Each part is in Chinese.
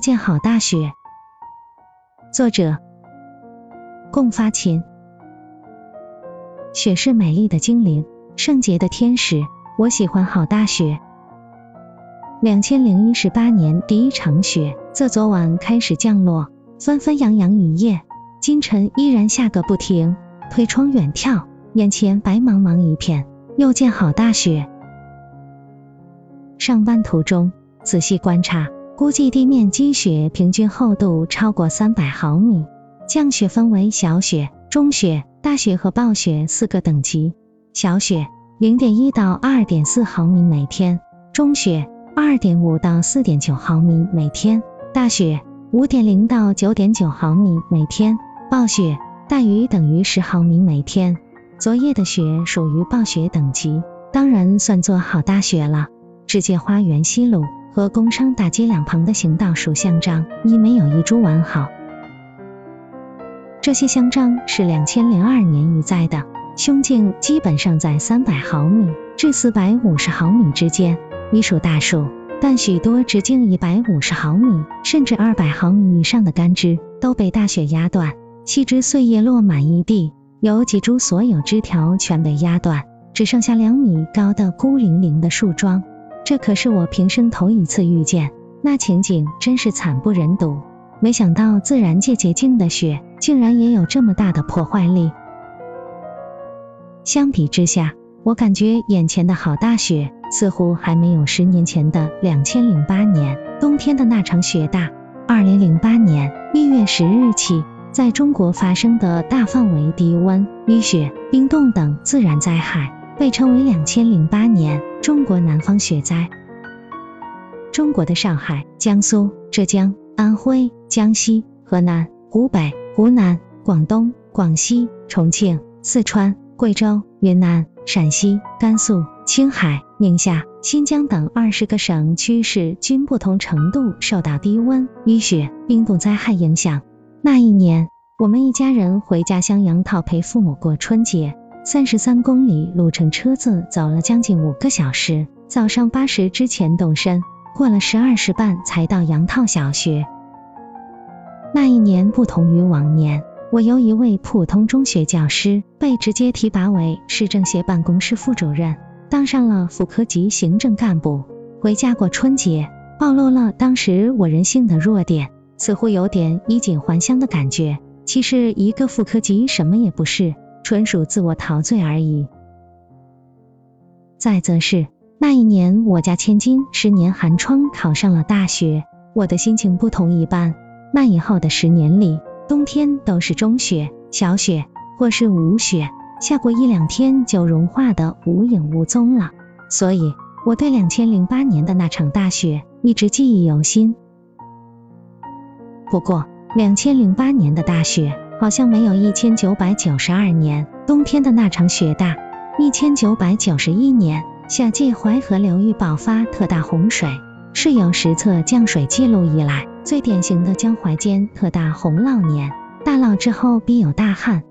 见好大雪。作者：共发琴。雪是美丽的精灵，圣洁的天使。我喜欢好大雪。两千零一十八年第一场雪，自昨晚开始降落，纷纷扬扬一夜，今晨依然下个不停。推窗远眺，眼前白茫茫一片，又见好大雪。上班途中仔细观察，估计地面积雪平均厚度超过三百毫米。降雪分为小雪、中雪、大雪和暴雪四个等级。小雪零点一到二点四毫米每天，中雪二点五到四点九毫米每天，大雪五点零到九点九毫米每天，暴雪大于等于十毫米每天。昨夜的雪属于暴雪等级，当然算作好大雪了。世界花园西路和工商大街两旁的行道树香樟已没有一株完好。这些香樟是两千零二年移栽的，胸径基本上在三百毫米至四百五十毫米之间，已属大树。但许多直径一百五十毫米甚至二百毫米以上的干枝都被大雪压断，细枝碎叶落满一地，有几株所有枝条全被压断，只剩下两米高的孤零零的树桩。这可是我平生头一次遇见，那情景真是惨不忍睹。没想到自然界洁净的雪，竟然也有这么大的破坏力。相比之下，我感觉眼前的好大雪，似乎还没有十年前的两千零八年冬天的那场雪大。二零零八年一月十日起，在中国发生的大范围低温、雨雪、冰冻等自然灾害。被称为两千零八年中国南方雪灾。中国的上海、江苏、浙江、安徽、江西、河南、湖北、湖南、广东、广西、重庆、四川、贵州、云南、陕西、甘肃、青海、宁夏、新疆等二十个省区市均不同程度受到低温、雨雪、冰冻灾害影响。那一年，我们一家人回家乡杨桃陪父母过春节。三十三公里路程，车子走了将近五个小时。早上八时之前动身，过了十二时半才到杨套小学。那一年不同于往年，我由一位普通中学教师被直接提拔为市政协办公室副主任，当上了副科级行政干部。回家过春节，暴露了当时我人性的弱点，似乎有点衣锦还乡的感觉。其实一个副科级什么也不是。纯属自我陶醉而已。再则是那一年，我家千金十年寒窗考上了大学，我的心情不同一般。那以后的十年里，冬天都是中雪、小雪或是无雪，下过一两天就融化的无影无踪了。所以，我对两千零八年的那场大雪一直记忆犹新。不过，两千零八年的大雪。好像没有一千九百九十二年冬天的那场雪大。一千九百九十一年夏季淮河流域爆发特大洪水，是有实测降水记录以来最典型的江淮间特大洪涝年。大涝之后必有大旱。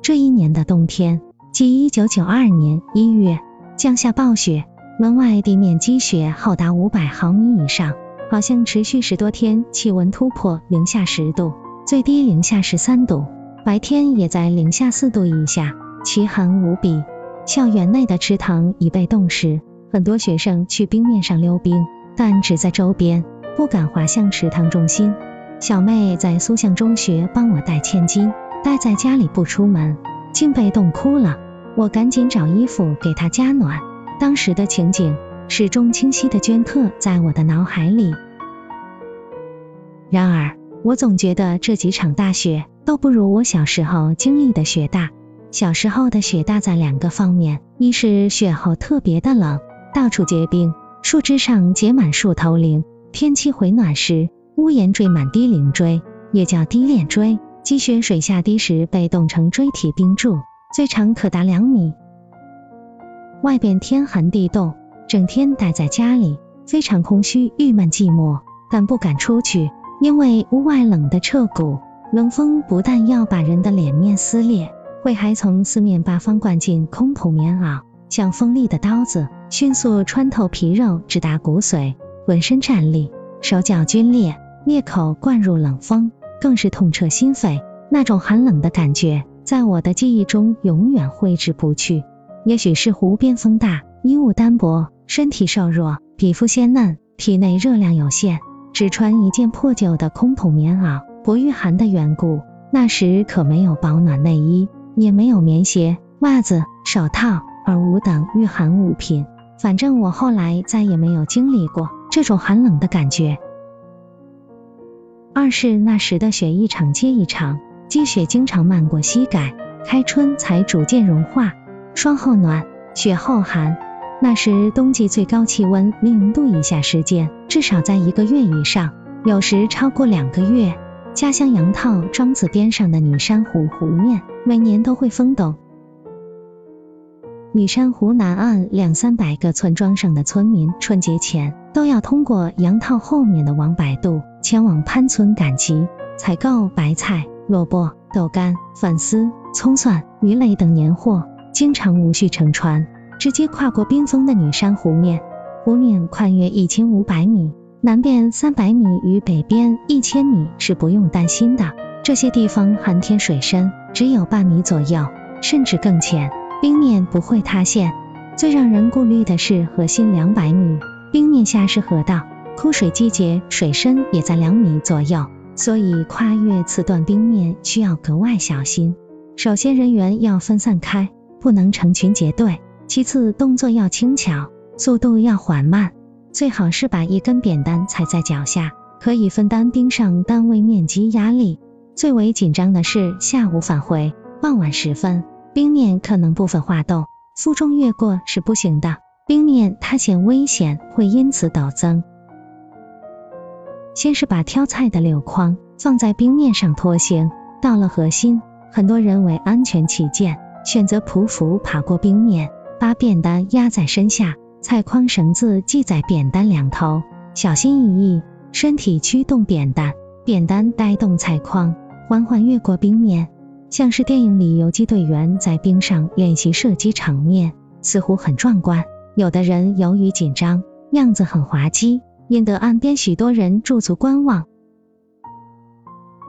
这一年的冬天，即一九九二年一月，降下暴雪，门外地面积雪厚达五百毫米以上，好像持续十多天，气温突破零下十度。最低零下十三度，白天也在零下四度以下，奇寒无比。校园内的池塘已被冻实，很多学生去冰面上溜冰，但只在周边，不敢滑向池塘中心。小妹在苏巷中学帮我带千金，待在家里不出门，竟被冻哭了。我赶紧找衣服给她加暖。当时的情景始终清晰的镌刻在我的脑海里。然而。我总觉得这几场大雪都不如我小时候经历的雪大。小时候的雪大在两个方面：一是雪后特别的冷，到处结冰，树枝上结满树头林；天气回暖时，屋檐缀满低鳞锥，也叫低链锥。积雪水下滴时被冻成锥体冰柱，最长可达两米。外边天寒地冻，整天待在家里，非常空虚、郁闷、寂寞，但不敢出去。因为屋外冷得彻骨，冷风不但要把人的脸面撕裂，会还从四面八方灌进空头棉袄，像锋利的刀子，迅速穿透皮肉，直达骨髓，浑身战栗。手脚皲裂，裂口灌入冷风，更是痛彻心扉。那种寒冷的感觉，在我的记忆中永远挥之不去。也许是湖边风大，衣物单薄，身体瘦弱，皮肤鲜嫩，体内热量有限，只穿一件破旧的空筒棉袄，不御寒的缘故。那时可没有保暖内衣，也没有棉鞋、袜子、手套，而无等御寒物品。反正我后来再也没有经历过这种寒冷的感觉。二是那时的雪一场接一场，积雪经常漫过膝盖，开春才逐渐融化。霜后暖，雪后寒。那时冬季最高气温零度以下时间至少在一个月以上，有时超过两个月。家乡杨套庄子边上的女山湖湖面，每年都会封冻。女山湖南岸两三百个村庄上的村民，春节前都要通过杨套后面的王柏渡，前往潘村赶集，采购白菜、萝卜、豆干、粉丝、葱蒜、鱼类等年货，经常无需乘船，直接跨过冰封的女山湖面。湖面宽约一千五百米，南边三百米与北边一千米是不用担心的。这些地方寒天水深只有半米左右，甚至更浅。冰面不会塌陷，最让人顾虑的是河心两百米，冰面下是河道，枯水季节水深也在两米左右，所以跨越此段冰面需要格外小心。首先人员要分散开，不能成群结队；其次动作要轻巧，速度要缓慢，最好是把一根扁担踩在脚下，可以分担冰上单位面积压力。最为紧张的是下午返回，傍晚时分。冰面可能部分化冻，负重越过是不行的，冰面塌陷危险会因此陡增。先是把挑菜的柳筐放在冰面上拖行，到了河心，很多人为安全起见，选择匍匐爬过冰面，把扁担压在身下，菜筐绳子系在扁担两头，小心翼翼，身体驱动扁担，扁担带动菜筐，缓缓越过冰面。像是电影里游击队员在冰上练习射击场面，似乎很壮观。有的人由于紧张，样子很滑稽，引得岸边许多人驻足观望。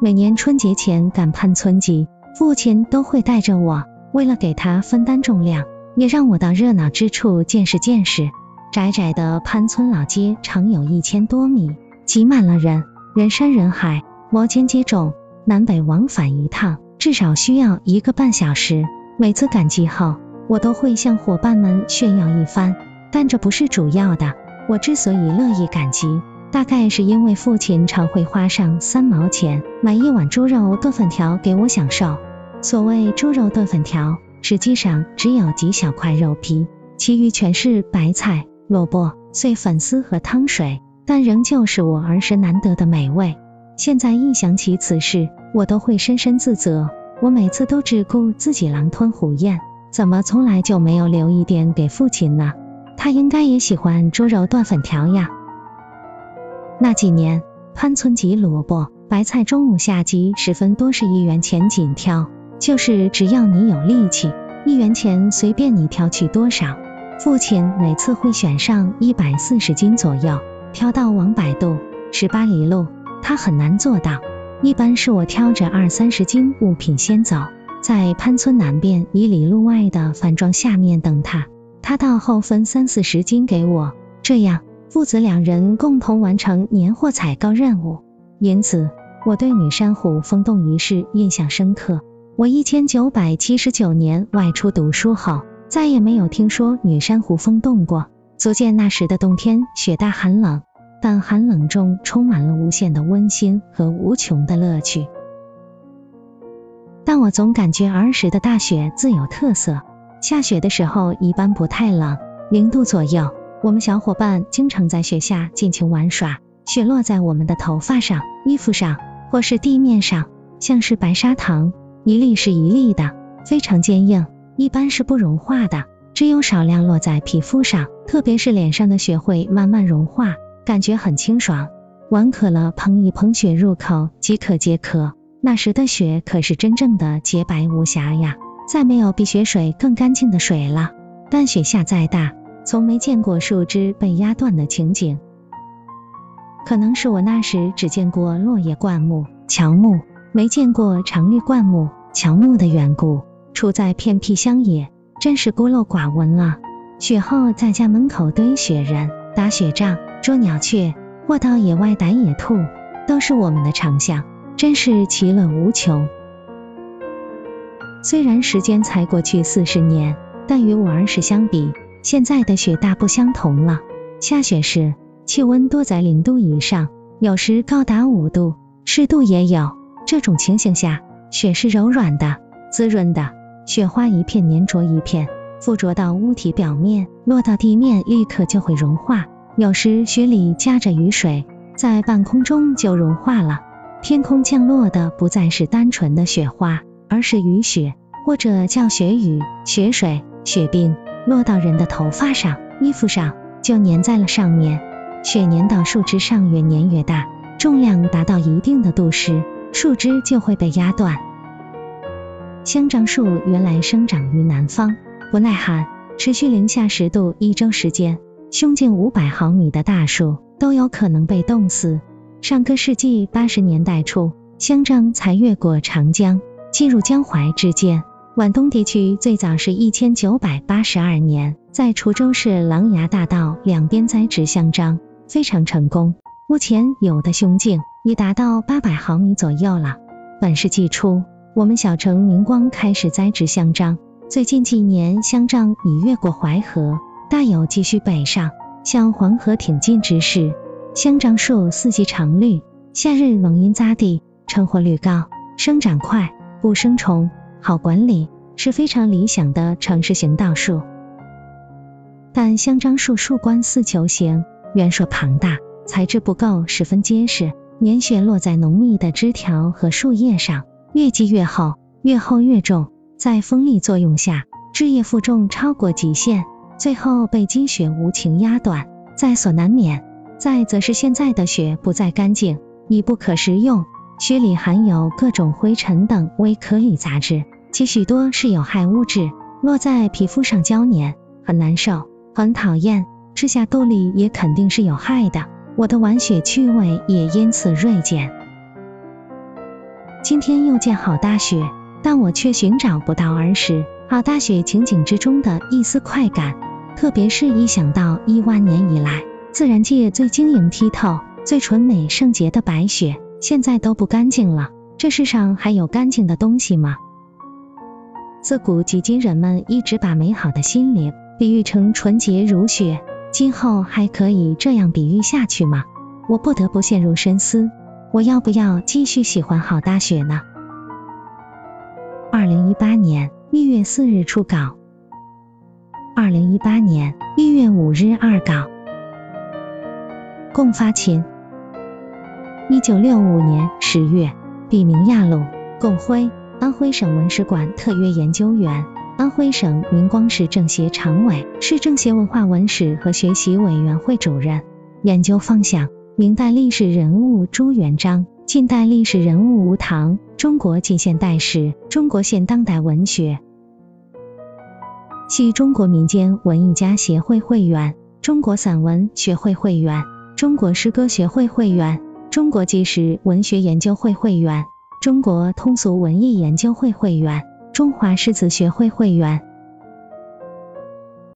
每年春节前赶攀村集，父亲都会带着我，为了给他分担重量，也让我到热闹之处见识见识。窄窄的潘村老街长有一千多米，挤满了人，人山人海，摩肩接踵，南北往返一趟。至少需要一个半小时。每次赶集后，我都会向伙伴们炫耀一番，但这不是主要的。我之所以乐意赶集，大概是因为父亲常会花上三毛钱买一碗猪肉炖粉条给我享受。所谓猪肉炖粉条，实际上只有几小块肉皮，其余全是白菜、萝卜、碎粉丝和汤水，但仍旧是我儿时难得的美味。现在一想起此事，我都会深深自责。我每次都只顾自己狼吞虎咽，怎么从来就没有留一点给父亲呢？他应该也喜欢猪肉断粉条呀。那几年，潘村集萝卜、白菜，中午下集时分多是一元钱紧挑，就是只要你有力气，一元钱随便你挑去多少。父亲每次会选上一百四十斤左右，挑到王百度，十八里路。他很难做到，一般是我挑着二三十斤物品先走，在潘村南边一里路外的饭庄下面等他，他到后分三四十斤给我，这样父子两人共同完成年货采购任务。因此，我对女山湖封冻一事印象深刻。我一千九百七十九年外出读书后，再也没有听说女山湖封冻过，足见那时的冬天雪大寒冷。但寒冷中充满了无限的温馨和无穷的乐趣。但我总感觉儿时的大雪自有特色，下雪的时候一般不太冷，零度左右。我们小伙伴经常在雪下尽情玩耍，雪落在我们的头发上、衣服上，或是地面上，像是白砂糖，一粒是一粒的，非常坚硬，一般是不融化的，只有少量落在皮肤上，特别是脸上的雪会慢慢融化。感觉很清爽，玩渴了捧一捧雪入口即可解渴。那时的雪可是真正的洁白无瑕呀，再没有比雪水更干净的水了。但雪下再大，从没见过树枝被压断的情景。可能是我那时只见过落叶灌木、乔木，没见过常绿灌木、乔木的缘故。处在偏僻乡野，真是孤陋寡闻了。雪后在家门口堆雪人、打雪仗、捉鸟雀，或到野外逮野兔，都是我们的长项，真是其乐无穷。虽然时间才过去四十年，但与我儿时相比，现在的雪大不相同了。下雪时，气温多在零度以上，有时高达五度，湿度也有。这种情形下，雪是柔软的、滋润的，雪花一片粘着一片，附着到物体表面，落到地面立刻就会融化。有时雪里夹着雨水，在半空中就融化了。天空降落的不再是单纯的雪花，而是雨雪，或者叫雪雨、雪水、雪冰，落到人的头发上、衣服上，就粘在了上面。雪粘到树枝上越粘越大，重量达到一定的度时，树枝就会被压断。香樟树原来生长于南方，不耐寒，持续零下十度一周时间，胸径五百毫米的大树都有可能被冻死。上个世纪八十年代初，香樟才越过长江，进入江淮之间。皖东地区最早是一千九百八十二年，在滁州市琅琊大道两边栽植香樟。非常成功，目前有的胸径已达到八百毫米左右了。本世纪初，我们小城明光开始栽植香樟，最近几年香樟已越过淮河，大有继续北上向黄河挺进之势。香樟树四季常绿，夏日冷阴匝地，成活率高，生长快，不生虫，好管理，是非常理想的城市行道树。但香樟树树冠似球形。圆硕庞大，材质不够十分结实，粘雪落在浓密的枝条和树叶上，越积越厚，越厚越重，在风力作用下，枝叶负重超过极限，最后被积雪无情压断，在所难免。再则是现在的雪不再干净，已不可食用，雪里含有各种灰尘等微颗粒杂质，其许多是有害物质，落在皮肤上胶粘，很难受，很讨厌。吃下肚里也肯定是有害的，我的玩雪趣味也因此锐减。今天又见好大雪，但我却寻找不到儿时好大雪情景之中的一丝快感，特别是一想到亿万年以来自然界最晶莹剔透、最纯美圣洁的白雪，现在都不干净了，这世上还有干净的东西吗？自古及今，人们一直把美好的心灵比喻成纯洁如雪。今后还可以这样比喻下去吗？我不得不陷入深思，我要不要继续喜欢好大雪呢？二零一八年一月四日初稿，二零一八年一月五日二稿，共发秦。一九六五年十月，笔名亚鲁，共辉安徽省文史馆特约研究员。安徽省明光市政协常委，市政协文化文史和学习委员会主任。研究方向：明代历史人物朱元璋，近代历史人物吴唐，中国近现代史，中国现当代文学。系中国民间文艺家协会会员，中国散文学会会员，中国诗歌学会会员，中国纪实文学研究会会员，中国通俗文艺研究会会员。中华诗词学会会员。